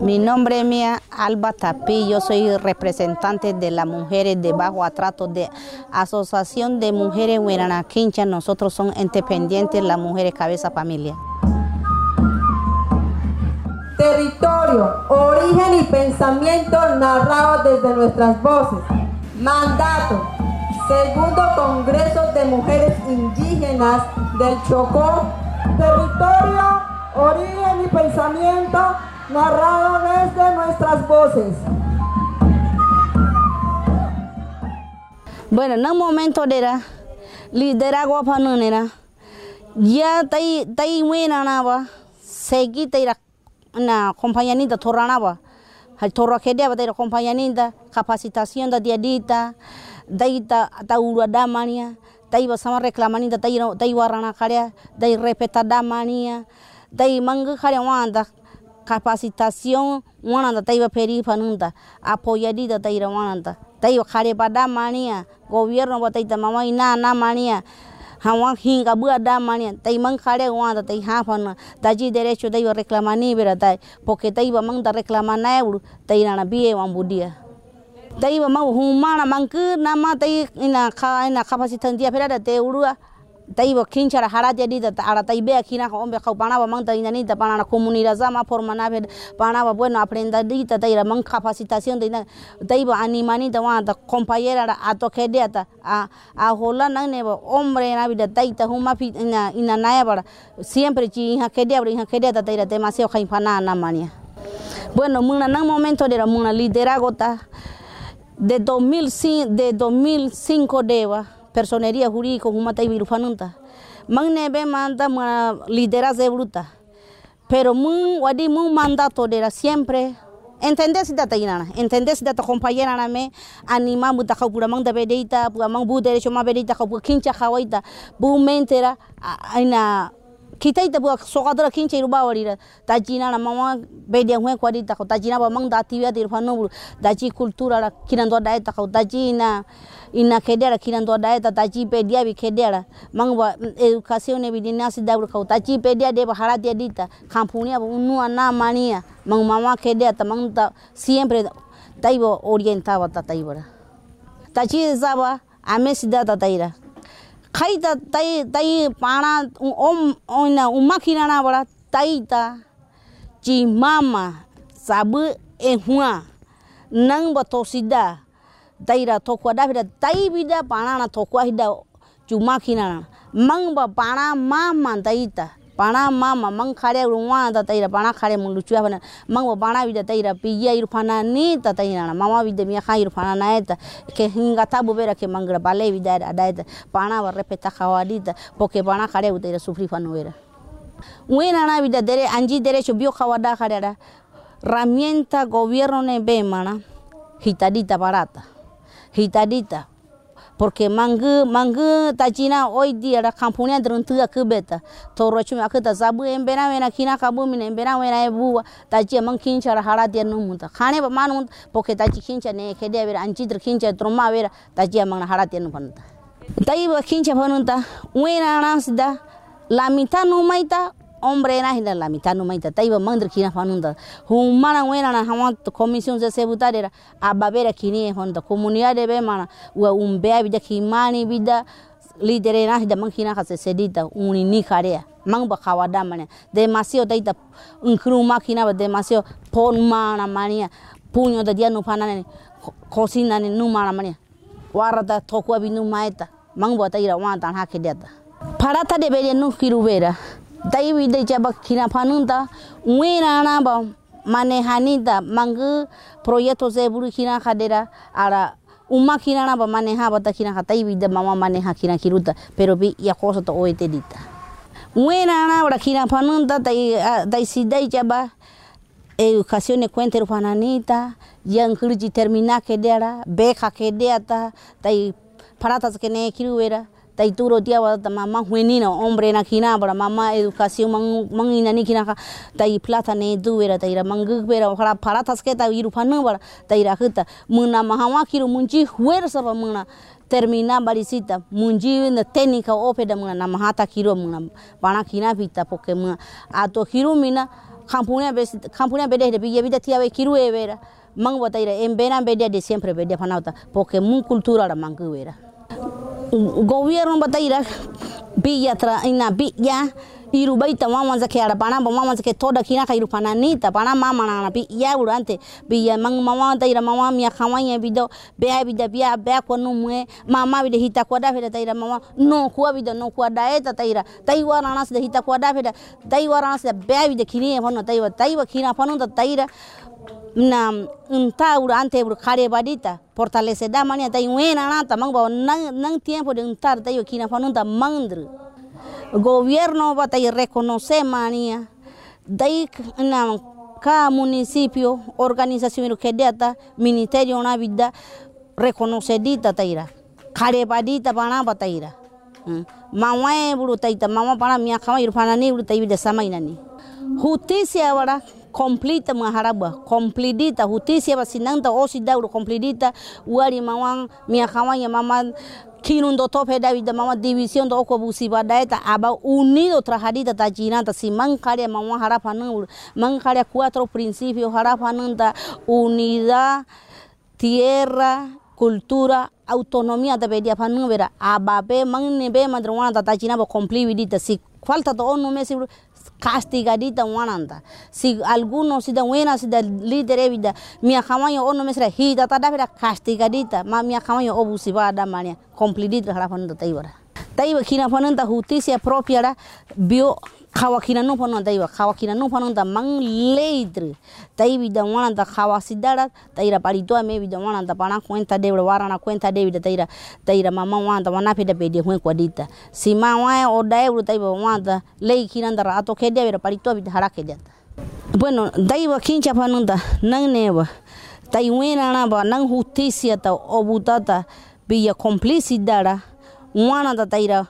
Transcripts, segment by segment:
Mi nombre es Mía Alba Tapí, yo soy representante de las mujeres de bajo atrato de Asociación de Mujeres Quincha. Nosotros somos independientes, las mujeres cabeza familia. Territorio, origen y pensamiento narrados desde nuestras voces. Mandato, segundo Congreso de Mujeres Indígenas del Chocó. Territorio, origen y pensamiento narrado desde nuestras voces. Bueno, en un momento de la liderazgo panonera, ya tai tai buena nava, seguí tai na compañanita torranaba, hal torra que deba tai compañanita, capacitación da diadita, dai ta ta ura damania, dai ba sama reclamanita dai dai warana karea, dai repeta damania, dai manga karea wanda, capacitación wananda taiba peri panunda apoyadita taira wananda taiba khare pada mania gobierno bataita mama ina na mania. Hawa hinga bua da mania tai khare wanda tai ha daji derecho taiba reclamani bera tai porque taiba mang da reclamana euro tai na bie taiba humana mangku nama tai ina kha ina capacitación dia te urua taiba kinchara harati adita ara taibea kina ko ombe kau panaba mang ta inani ta panana comunidad zama forma na panaba bueno aprenda dita taira mang capacitación de taiba animani ta wa compañera a to kede ta a a hola ne hombre na vida taita huma ina ina naya para siempre chi ha kede abri ha kede ta taira demasiado khain pana na mania. Bueno muna nang momento de la muna liderazgo ta de 2005 de 2005 deba personería jurídica como tai birufanunta mang nebe manda ma liderazgo bruta. Pero mun wadi mun mandato de siempre. Entender si data inana entender si compañera na me anima muta kau pura mang da bedeita pura mang bu derecho ma bedeita kau pura kincha kawaita bu mentera aina kita ita buat sokadra kinche ruba warira tajina na mama bedia hue kwadi ta tajina ba mang dati ya dir fanu daji kultura la kinando dai ta tajina ina kedera kinando dai ta taji pedia bi kedera mang ba educación e bidina si dabru kau taji pedia de bahara dia dita. Kampunia unu ana mania. Mang mama kedera ta mang ta siempre taibo orientaba ta taibara taji zaba ame sida ta taira खाई त तई तई पाणा ओम ओन उमा खिराना बड़ा तई ता ची मामा सब ए हुआ नंग बतोसिदा तईरा थोकुआ डा फिरा तई बिदा पाणा ना थोकुआ हिदा चुमा खिराना मंग ब पाणा मामा तई pana mama mang khare ruwa ta taira pana khare mung luchu abana mang bo pana vida taira piya irfana ni ta taira na mama vida mi kha irfana na eta ke hinga ta bubera ke mangra bale vida ada eta pana ba repeta khawalita porque pana khare utaira sufri fanuera Wena na vida dere anji dere shubio khawada khare herramienta gobierno ne bemana gitarita barata gitarita porque mangu mangu tajina hoy día la campaña druntuga kubeta toro chumi akata zabu embena wena kina kabu mine embena wena ebu taji mang kincha ra hara dia numunta khane ba manu porque taji kincha ne kede vera anji dr kincha troma vera taji mang hara dia numunta tai ba kincha fanunta wena na sida la mitad no maita hombre na hila la mitad no maita tai ba mandr kina fanunta humana wena na hawa comisión de sebutadera ababera kini honda comunidad de be mana wa umbea bida kimani bida lidere na hida mankina kase sedita uni ni karea mang ba kawada mane demasiado taita unkru makina ba demasiado pon mana mania puño de dia no panane cocina ni no mana mania. Warata tokwa binu maeta mang bo taira wa tan parata de bele no kirubera dai wi de jaba kina panunta wena na ba mane hanida mang proyecto ze buru kina kadera ara uma kina na ba mane ha bata kina tai wi de mama mane ha kina kiruta pero bi ya cosa to oete dita. Wena na ba kina panunta dai dai si dai jaba educación cuenta pananita yang kurji termina kedera beka kedeta tai paratas que ne kiruera tai turo dia wa mama huenina hombre na kina bara mama educación mang mang ina ni kina tai plata ne duera tai ra mang bera para paratas que tai iru huta muna mahawa kiru munji fuerza ba muna termina barisita munji na técnica opeda muna na mahata kiru muna bana kina pita porque muna ato kiru mina Kampunya be kampunya bede de bida kiru vera. Mang bota ira em bena bede de siempre bede panauta porque mun cultura la mangu vera. gobierno bataira biya tra ina biya irubai tama manza ke ara pana mama manza ke toda kina kai rupana ni ta pana mama na na biya urante biya mang mama taira mama mia khawanya bido bea bida biya bea kwa nu mue mama bida hita kwa da feda taira mama no kuwa bida no kuwa da eta taira taiwa na de hita kwa da feda taiwa na de bea bida kini e phano taiwa taiwa kina phano ta taira na unta urante ur kare badita fortalece da mania tai wena na ta mang ba nang tiempo de untar tai kina pano da mangdru gobierno va a reconocer manía. De na cada municipio organización que data ministerio una vida reconocedita taira karebadita pana bataira mama e bulu taita mama pana mia kama ir pana ni bulu tayi de sama inani justicia wala completa maharaba completita justicia basinanta osida bulu completita wari mama mia kama ya mama kinundo tope david mama división do ko busi badaeta aba unido trajadita ta jinanta si man kare mama harapa nan man kare cuatro principios harapa nan da unidad tierra cultura autonomía da bedia panu vera aba be madrwana ta jina ba complete si falta to onu mesi castigaditas wananta si alguno si da buena si da líder evida mi akamayo ono mesra hita tadavera castigadita ma mi akamayo obusivada mania compliditra harafanda taibara taiba kina fananta justicia propia bio kawa kina no pano taiba kawa kina no da mang leidre taibi da wananta kawa sidara taira parito me vida wananta pana cuenta de warana cuenta de vida taira taira mama wanta wana peda pede huen kwadita si ma wa o da euro taiba wanta lei kina da rato ke de parito vida harake de bueno taiba kincha nang neba. Tai wena na ba nang justicia ta obutata via complicidade wana da taira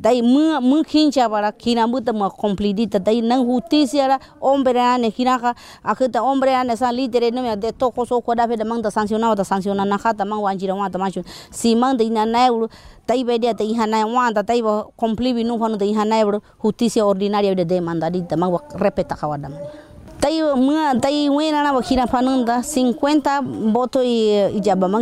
dai mu mu khincha bara khina mu ta complete ta dai nang huti siara hombre ane khina kha akhta hombre ane san litere no me de to ko so ko da fe da mang ta sancionado ta sanciona na kha ta mang wanjira wa ta ma si mang de na na euro tai be dia tai hana wa ta tai bo complete bi nu phanu de hana euro justicia ordinaria de di ta mang repeta kha wa da tai mua tai wena na bajina fanunda 50 voto y, y ya mamá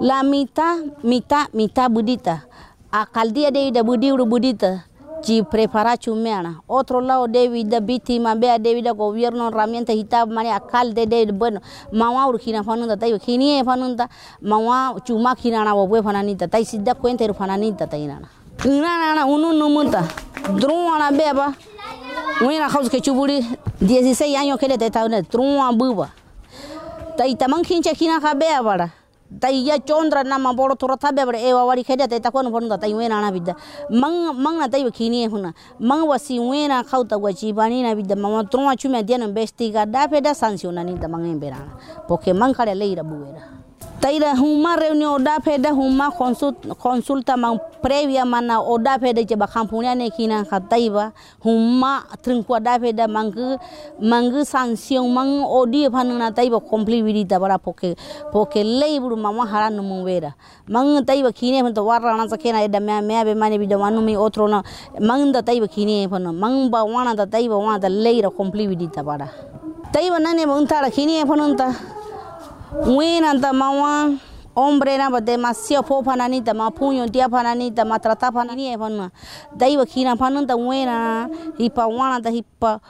la mita mita budita. Alcaldía de da budi budita ci prepara chumeana otro lado debi da víctima bea debi da gobierno herramienta hitab mani alcalde de bueno mawa urkina fanunda tai kini fanunda mawa chuma kina na bo fananita tai sidda cuenta ir fananita tai na na. Na unu numunta druana beba Wena kau ke cuburi 16 años que le te taune trua buba. Tai tamang kincha kina ka bea bara. tayya chondra na bodo boro thora tha ewa e wa wari khedate ta kon bonda da tai na bidda mang mang na tai khini e huna mang wasi si we na bani na bidda ma troma tro wa chu me dian be ga da pe da ni da mang e poke mang khare leira buera Taira huma reunión odapeda huma consulta man previa mana odapeda jeba kampunya ne kina kataiba huma tringku odapeda mangu mangu sanction mang odi panuna taiba complete da bara poke poke lei buru mama haran mu vera. Mang taiba kine pan to warana sakena eda me me be mane bido manu mi otro na mang da taiba kine pan mang ba wana da taiba wana da lei ra leira da bara taiba nane mang tara kine panunta wina mawang, ombre na bade masio po panani tama punyo dia panani tama trata panani e panma dai wakina panun ta wena hipa wana hipa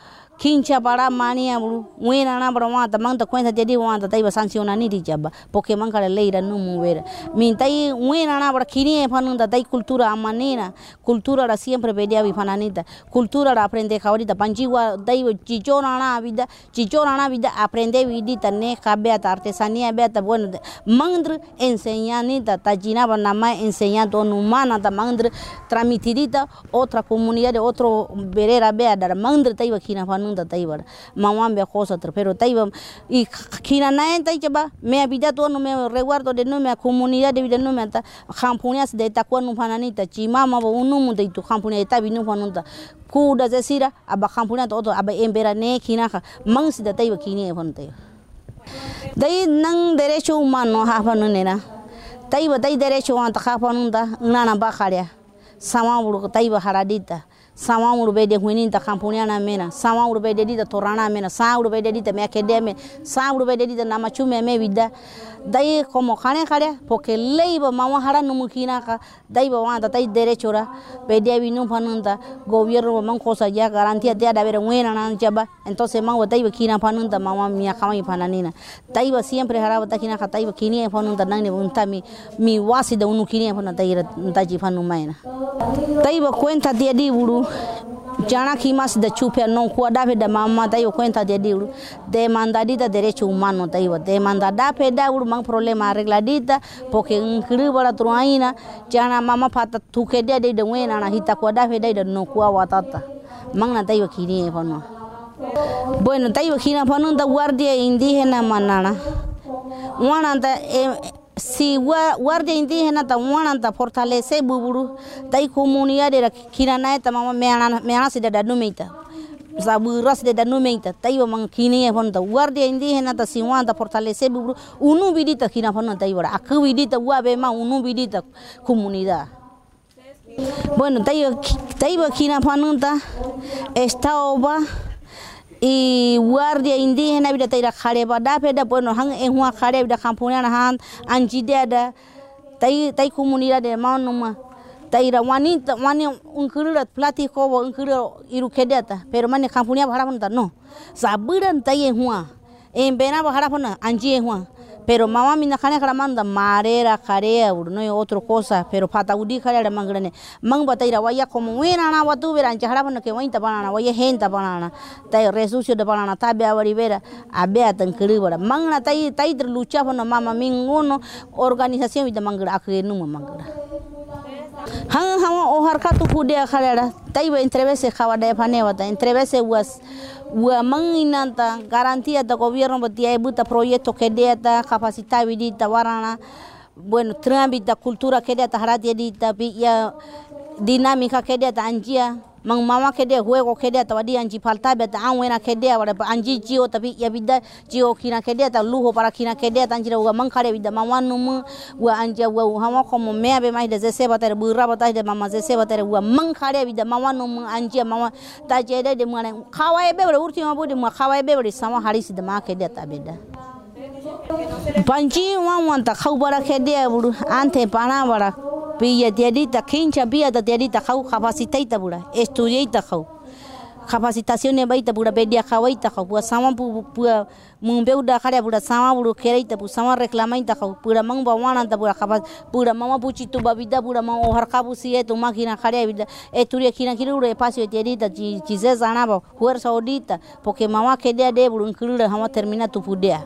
kincha para mania bulu wena na bro mata mang ta cuenta jadi wanta tai sanciona ni dijaba porque man kala leira no muera min tai wena na bra panunda tai cultura amanina cultura ra siempre pedia vi pananita cultura ra aprende kawarita panjiwa dai chichona na vida chichona na vida aprende vidita ne kabe ta artesanía be ta bueno mandr enseñanita tajina ba nama enseñando humana ta mandr transmitidita otra comunidad otro verera be dar mandr tai kina panunda ta taiba mamá be cosa pero taiba y kina naen tai chaba me vida to no me reguardo de no me comunidad de vida no me ta campuñas de ta kwanu pananita chi mama bo unu mu de tu campuña ta binu panunta kuda zesira aba campuña to aba embera ne kina ka mangsi da taiba kini e pon taiba dai nang derecho humano ha panu nena. Taiba dai derecho wan ta ha panunda nana ba kharia sama bulu taiba haradita sawan urbe de huini ta kampuni ana mena. Sawan urbe de di ta torana mena. Sawan urbe de di ta mekede me sawan urbe de di ta namachu me me vida dai como khane porque lei ba mama hara numu kina ka dai ba wa dai derecho ra bede vi nu panunda gobierno man cosa ya garantía de haber buena na jaba entonces man wa dai kina panunda mama mia kama pananina. Dai ba siempre hara ba kina ka dai ba kini panunda nang ne unta mi mi wasi da unu kini panunda dai ra daji panu maina dai ba cuenta dia di jana kimas da chupe non kuwa da da mama da yo jadi de diru de mandadita derecho humano da iba de mandada pe da ur mang problema arregladita porque en kribara truaina jana mama pata tuke dia de de wena na hita kuwa da pe da da no kuwa watata man na da yo kini e pano bueno da yo kina e pano da guardia indigena manana. Wana si guardia indígena ta wana ta fortalece buburu dai comunidade da kirana ta mama meana meana sida da numeita. Saburas de da numeita tai mang kini e fonta guardia indígena ta si wana ta fortalece buburu unu bidita kina fonta tai wara aku bidita wa be ma comunidad. Bueno tai tai kina esta oba y guardia indígena bida taira khare ba da peda bueno hang en hua khare bida kampungnya na han anji de ada tai tai comunidad de manuma taira wani wani unkura platico wa unkura iru kedata pero mane kampungnya bahara no. Saburan tai en hua en bena bahara anji en hua pero mama mina khane kara manda marera karea ur no otro cosa pero pata udi kare mangrane mang bataira waya como wena na watu vera ancha hara ke banana waya henta banana. Tai resucio de banana tabe awari vera abea tan kiribara mang na tai tai ter lucha mama minguno organización vida mangra akre numa mangra hang hang o harka tu pude khalera tai ba entrevese khawa de phane wata entrevese was wa manginanta garantía da gobierno batia buta proyecto que deta capacidad vidita warana bueno trámite cultura que deta haratia dita ya dinámica que deta anjia mang mama kede juego kede ta wadi anji falta be ta an wena kede wada anji jio tapi ya bida jio kina kede ta luho para kina kede ta anjira wa mang kare bida mama num wa anja wa hama como me be mai de se ba tere burra ba ta de mama se ba tere wa mang kare bida mama num anji mama ta jede de mane khawai be urti ma budi ma khawai be sama haris de ma kede ta beda panji wan wan ta khau bara kede buru. Ante pana bara. Pilla tiadita kincha pilla ta tiadita khau capacitaita bura. Estudiaita khau. Capacitación ne baita bura bedia khawaita khau. Pua sama pu pua mumbeu da khare bura sama buru kereita pu sama reclamaita khau. Pura mang bawana ta bura kapas pura mama puchi tu babida pura mang ohar kabu si etu makina khare vida. Eturia kina kira ura espacio tiadita chi chize zanaba fuerza odita. Porque mama kedea de buru nkirura hama termina tu pudea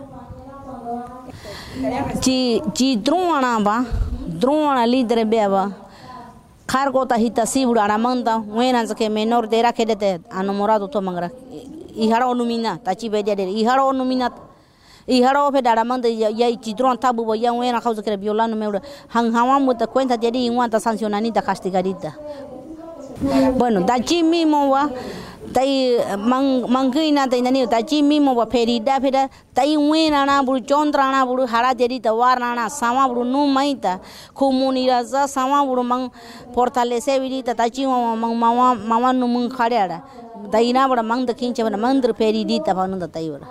chi chi drona ba drona líder beba cargo ta hita sibura aramanda wena zake menor dera kedete anomorado to mangra. Ihara onumina tachi bedia de ihara onumina. Ihara ofe dara manda ya ya chidron tabu bo ya wena causa que violando meura. Hang hawa muta cuenta de di inwanta sancionanita castigadita bueno dachi mismo tai mang mangai na tai nani ta chi mi mo feri da fera tai we na na buru chondra na buru hara jeri ta war na na sama buru nu mai ta khumuni ra za sama buru mang fortalece viri ta ta chi mang mama mama nu mang khare ara dai na bura mang dakin che bura mang dur feri di ta banu ta tai bura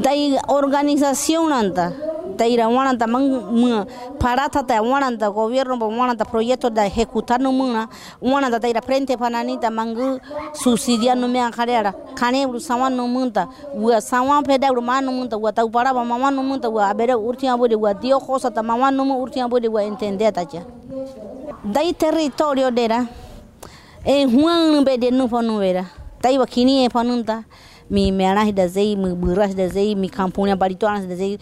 dai organización anta taira wananta mang parata ta wananta gobierno ba wananta proyecto da ejecutar no muna wananta taira frente pananita mangu subsidiar no me akhareara khane bru sawan no munta wa sawan bru man no munta wa tau para ba mama no munta wa abere urtia bode wa dio cosa ta mama no mu urtia bode wa entender ta ja dai territorio dera e huang be de no fonu vera tai wa kini e fanunta mi meana da zei mi buras da zei mi kampunya barito anas da zei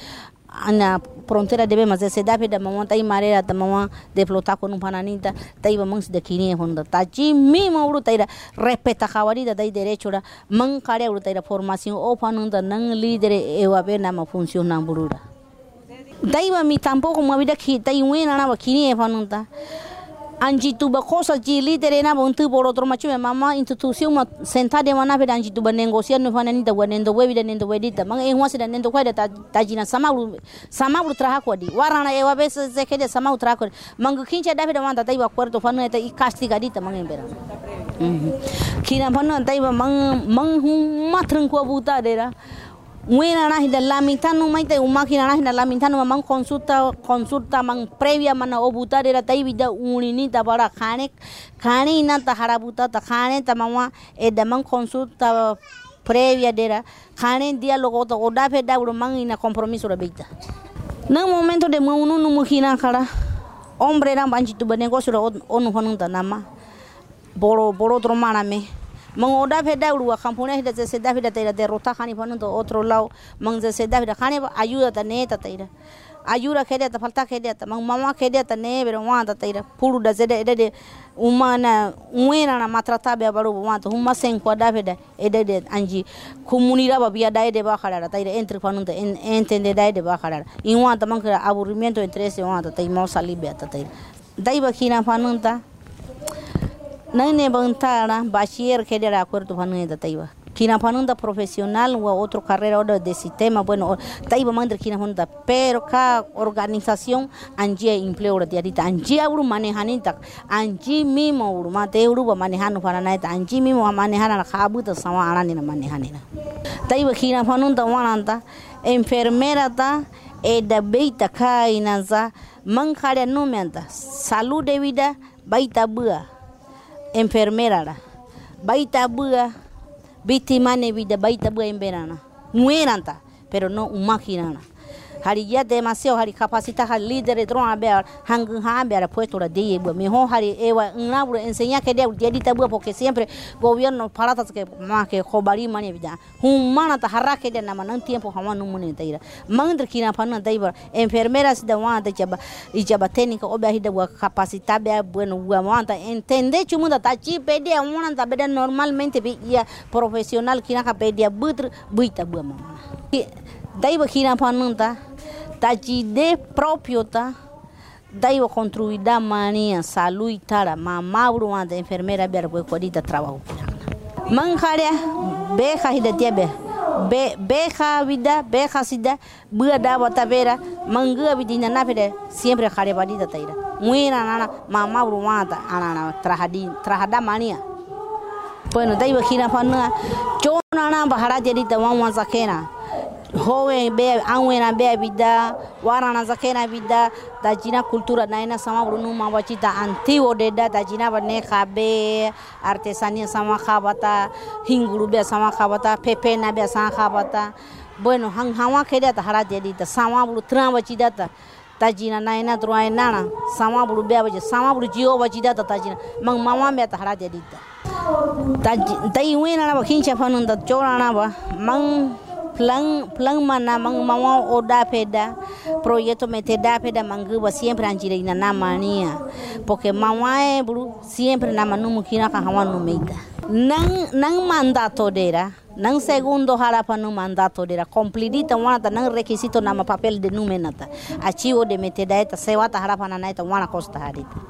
ana frontera debe mas se da da mama tai marera ta mama de flota con pananita tai ba mans de kini honda ta chi mi ma uru tai respeta khawari da dai derecho ra man kare uru tai formación o panunda nang líder e wa be na ma funciona burura. Dai ba mi tampoco ma vida ki tai wena na ba e panunda anji tuba cosa ji líder na bon tu por otro macho mama institución ma sentada de mana peda anji tuba negociar no fana ni da nendo webi da nendo wedi da mang e hwasi da ta sama ru sama ru traha di warana e wabe se se sama ru traha ko mang kinche da peda wanda tai wa fana ta i castiga di ta mang embera kina fana tai mang mang hum matrang ko buta dera Wena na hida lamitano maite umaki na hida lamitano mang consulta consulta mang previa mana obuta dera tai vida unini ta bara khane khane ina ta harabuta ta khane ta mama e da mang consulta previa dera khane diálogo to oda fe da mang ina compromiso beita. Na momento de munu no mukina kara hombre era banchi tu negocio onu honunta nama boro boro tromana me mang oda fe da urua kampuna hida se da hida tira derrota khani panu to otro lado mang se da hida khani ayuda ta ne ta tira ayuda kede ta falta kede ta mang mama kede ta ne bero wa ta tira puru da zede ede umana uena na matrata be baru wa huma sen ko da fe da ede de anji comunidad ba bia da ede ba khala ta ira entre panu to entende da ede ba khala in wa ta mang aburrimiento entre ese wa ta tai mo sali be ta tira dai nang ne da taiba. Kina profesional o otro carrera o de sistema bueno taiba mandre kina panu da pero ka organización empleo de auru manejanita. Anji mismo uru mate uru ba manejando para da sama manejanina kina panu da wananta enfermera ta e kare numenta salud de vida baita bua enfermera la baita bua víctima vida baita bua en verano mueranta pero no máquina hari ya demasiado hari capacita hari líder tron a ver hang ha ver puesto la de bua mejor hari ewa una bua enseña que de dita bua porque siempre gobierno para que más que jobari mani vida humana ta harra que de nama nan tiempo hama no mune taira mandre kina panu taiba enfermeras de wa de jaba y jaba técnica obia hida capacita be bueno bua manta entende chumunda ta chi pede una ta beda normalmente ya profesional kina ka pede butr buita bua mama Daí aqui na pananta, tá de de próprio tá. Daí mania, salui tara, mamauro uma da enfermeira bergo corita trabalho. Mancaria, beca hida tiebe. Beca vida, beja sida, bua da batavera, manga vida na vida, sempre carebalida taira. Muina nana, mamauro uma da anana, trajadi, trahada mania. Bueno, daí aqui na pananta, chona na bahara de rita, uma. howen be anwena be abida warana zakena abida tajina kultura naina sama brunu da anti wodeda tajina bane kabe artesania sama khabata hinguru be sama khabata pepe na be sama kabata. Bueno hang hawa keda de jadi ta sama bru tra wachida ta tajina naina truainana, nana sama bru be abaje sama bru jio wachida ta tajina mang mama be de jadi ta tai wena na ananda chora nana ba mang plan plan mana mang mawa oda peda proyecto mete da peda manguba siempre anjira ina na mania porque mawa e bulu siempre na manu mukina ka hawa no meida nang nang mandato dera nang segundo harapan no mandato dera cumplidita wana nang requisito nama papel de numenata. Archivo de metedata sewata harapan na ita wana costa harita